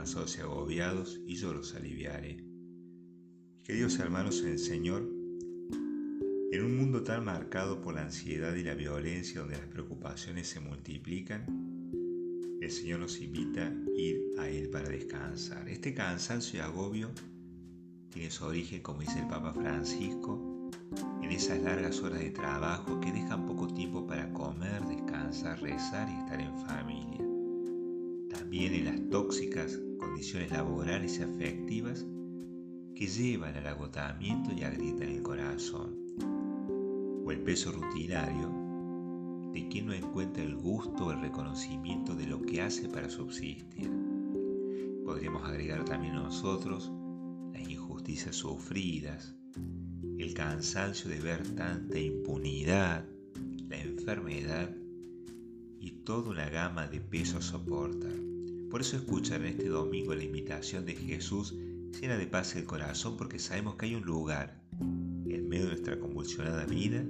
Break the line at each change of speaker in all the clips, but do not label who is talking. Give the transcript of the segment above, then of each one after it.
cansados y agobiados, y yo los aliviaré. Queridos hermanos en el Señor, en un mundo tan marcado por la ansiedad y la violencia, donde las preocupaciones se multiplican, el Señor nos invita a ir a Él para descansar. Este cansancio y agobio tiene su origen, como dice el Papa Francisco, en esas largas horas de trabajo que dejan poco tiempo para comer, descansar, rezar y estar en familia. También en las tóxicas condiciones laborales y afectivas que llevan al agotamiento y agrietan el corazón, o el peso rutinario de quien no encuentra el gusto o el reconocimiento de lo que hace para subsistir. Podríamos agregar también nosotros las injusticias sufridas, el cansancio de ver tanta impunidad, la enfermedad y toda una gama de pesos soportar. Por eso escuchar en este domingo la invitación de Jesús llena de paz el corazón porque sabemos que hay un lugar en medio de nuestra convulsionada vida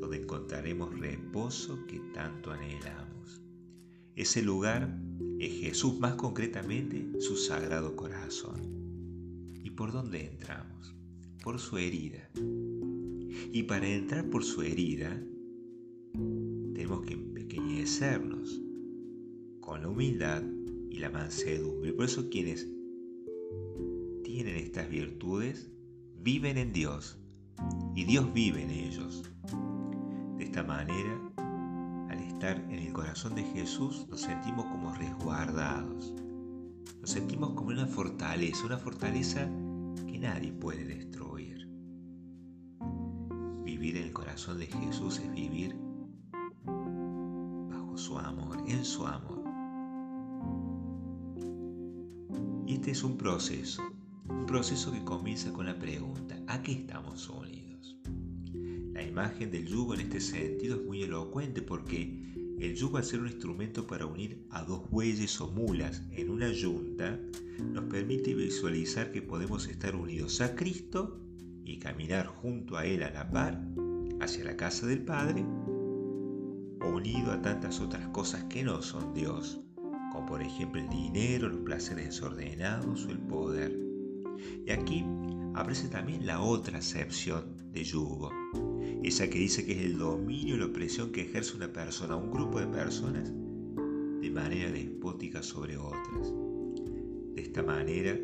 donde encontraremos reposo que tanto anhelamos. Ese lugar es Jesús, más concretamente su sagrado corazón. ¿Y por dónde entramos? Por su herida. Y para entrar por su herida, tenemos que empequeñecernos con la humildad y la mansedumbre. Por eso quienes tienen estas virtudes viven en Dios y Dios vive en ellos. De esta manera, al estar en el corazón de Jesús, nos sentimos como resguardados. Nos sentimos como una fortaleza, una fortaleza que nadie puede destruir. Vivir en el corazón de Jesús es vivir bajo su amor, en su amor. Este es un proceso, un proceso que comienza con la pregunta, ¿a qué estamos unidos? La imagen del yugo en este sentido es muy elocuente porque el yugo al ser un instrumento para unir a dos bueyes o mulas en una yunta nos permite visualizar que podemos estar unidos a Cristo y caminar junto a Él a la par hacia la casa del Padre unido a tantas otras cosas que no son Dios, como por ejemplo el dinero, los placeres desordenados o el poder. Y aquí aparece también la otra acepción de yugo, esa que dice que es el dominio y la opresión que ejerce una persona, un grupo de personas, de manera despótica sobre otras. De esta manera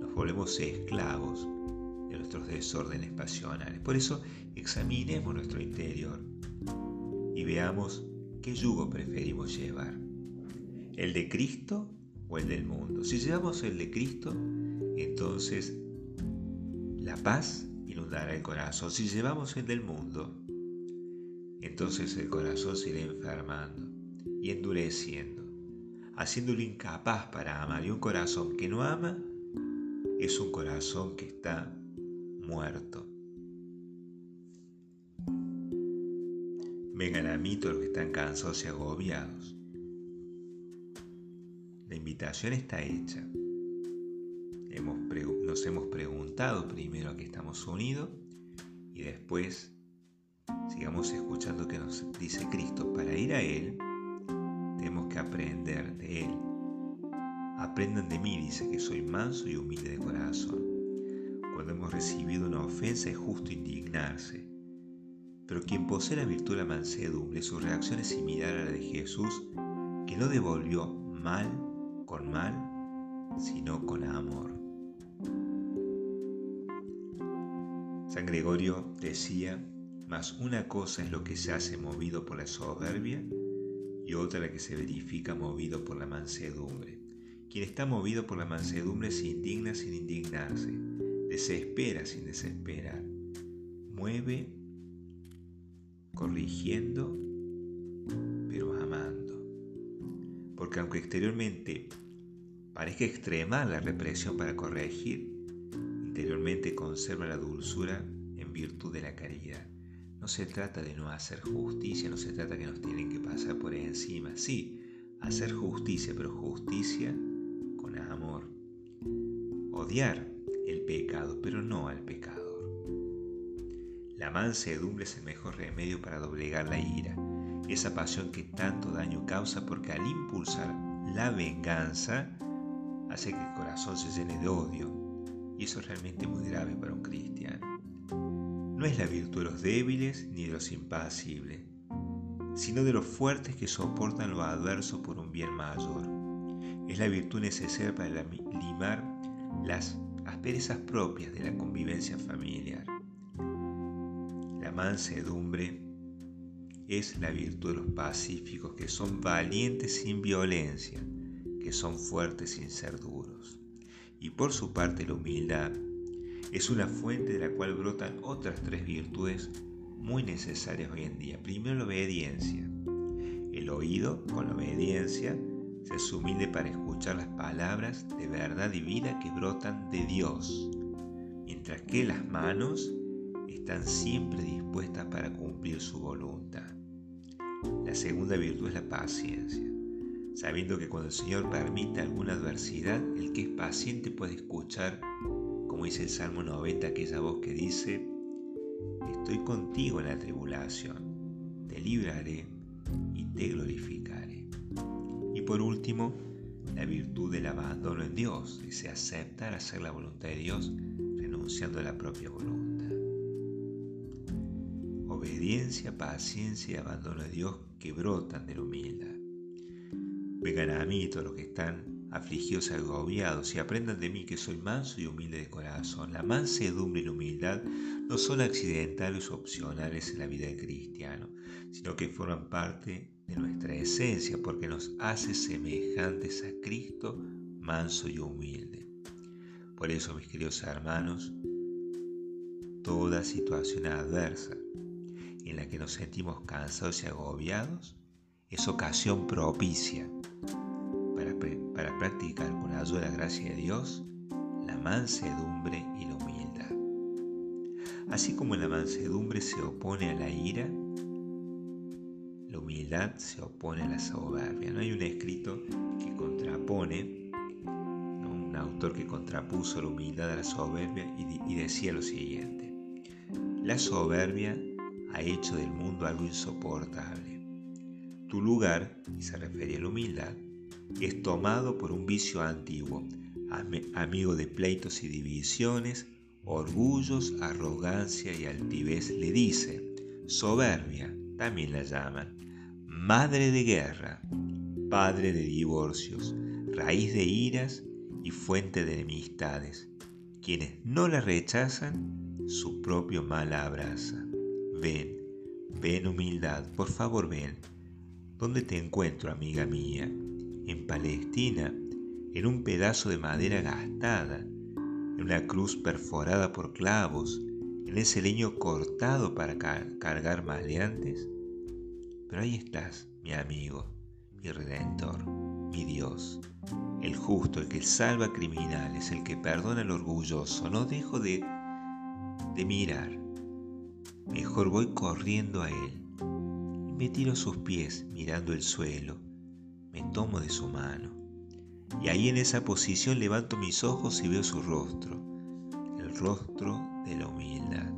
nos volvemos esclavos de nuestros desórdenes pasionales. Por eso examinemos nuestro interior y veamos qué yugo preferimos llevar, el de Cristo o el del mundo. Si llevamos el de Cristo, entonces la paz inundará el corazón. Si llevamos el del mundo, entonces el corazón se irá enfermando y endureciendo, haciéndolo incapaz para amar. Y un corazón que no ama es un corazón que está muerto. Vengan a mí todos los que están cansados y agobiados. Invitación está hecha nos hemos preguntado primero a qué estamos unidos y después sigamos escuchando que nos dice Cristo. Para ir a Él tenemos que aprender de Él. Aprendan de mí, dice que soy manso y humilde de corazón. Cuando hemos recibido una ofensa es justo indignarse. Pero quien posee la virtud de la mansedumbre, su reacción es similar a la de Jesús, que no devolvió mal con mal, sino con amor. San Gregorio decía, mas una cosa es lo que se hace movido por la soberbia y otra la que se verifica movido por la mansedumbre. Quien está movido por la mansedumbre se indigna sin indignarse, desespera sin desesperar, mueve corrigiendo Porque aunque exteriormente parezca extremar la represión para corregir, interiormente conserva la dulzura en virtud de la caridad. No se trata de no hacer justicia, no se trata que nos tienen que pasar por encima. Sí, hacer justicia, pero justicia con amor. Odiar el pecado, pero no al pecador. La mansedumbre es el mejor remedio para doblegar la ira, esa pasión que tanto daño causa porque al impulsar la venganza hace que el corazón se llene de odio, y eso es realmente muy grave para un cristiano. No es la virtud de los débiles ni de los impasibles, sino de los fuertes que soportan lo adverso por un bien mayor. Es la virtud necesaria para limar las asperezas propias de la convivencia familiar. La mansedumbre es la virtud de los pacíficos que son valientes sin violencia, que son fuertes sin ser duros. Y por su parte la humildad es una fuente de la cual brotan otras tres virtudes muy necesarias hoy en día. Primero la obediencia. El oído, con la obediencia, se es humilde para escuchar las palabras de verdad y vida que brotan de Dios, mientras que las manos están siempre dispuestas para cumplir su voluntad. La segunda virtud es la paciencia, sabiendo que cuando el Señor permite alguna adversidad, el que es paciente puede escuchar, como dice el Salmo 90, aquella voz que dice, estoy contigo en la tribulación, te libraré y te glorificaré. Y por último, la virtud del abandono en Dios, dice aceptar hacer la voluntad de Dios renunciando a la propia voluntad. Obediencia, paciencia y abandono de Dios que brotan de la humildad. Vengan a mí todos los que están afligidos y agobiados, y aprendan de mí que soy manso y humilde de corazón. La mansedumbre y la humildad no son accidentales o opcionales en la vida del cristiano, sino que forman parte de nuestra esencia porque nos hace semejantes a Cristo, manso y humilde. Por eso, mis queridos hermanos, toda situación adversa en la que nos sentimos cansados y agobiados es ocasión propicia para, practicar con ayuda de la gracia de Dios la mansedumbre y la humildad. Así como la mansedumbre se opone a la ira, la humildad se opone a la soberbia. No hay un escrito que contrapone, un autor que contrapuso la humildad a la soberbia y decía lo siguiente. La soberbia ha hecho del mundo algo insoportable. Tu lugar, y se refiere a la humildad, es tomado por un vicio antiguo, amigo de pleitos y divisiones, orgullos, arrogancia y altivez, le dice, soberbia, también la llaman, madre de guerra, padre de divorcios, raíz de iras y fuente de enemistades. Quienes no la rechazan, su propio mal abraza. Ven, ven humildad, por favor ven. ¿Dónde te encuentro, amiga mía? en Palestina, en un pedazo de madera gastada, en una cruz perforada por clavos, en ese leño cortado para cargar maleantes. Pero ahí estás, mi amigo, mi redentor, mi Dios, el justo, el que salva criminales, el que perdona al orgulloso. No dejo de, de mirar. Mejor voy corriendo a Él. Me tiro a sus pies mirando el suelo me tomo de su mano. Y ahí en esa posición levanto mis ojos y veo su rostro, el rostro de la humildad.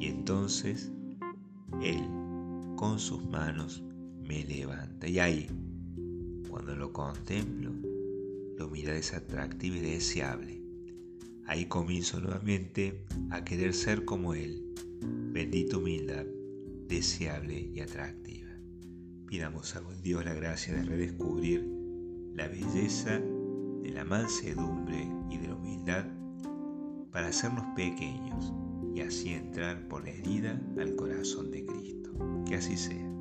Y entonces Él con sus manos me levanta. Y ahí, cuando lo contemplo, la humildad es atractiva y deseable. Ahí comienzo nuevamente a querer ser como Él. Bendita humildad, deseable y atractiva. Pidamos a Dios la gracia de redescubrir la belleza de la mansedumbre y de la humildad para hacernos pequeños y así entrar por la herida al corazón de Cristo. Que así sea.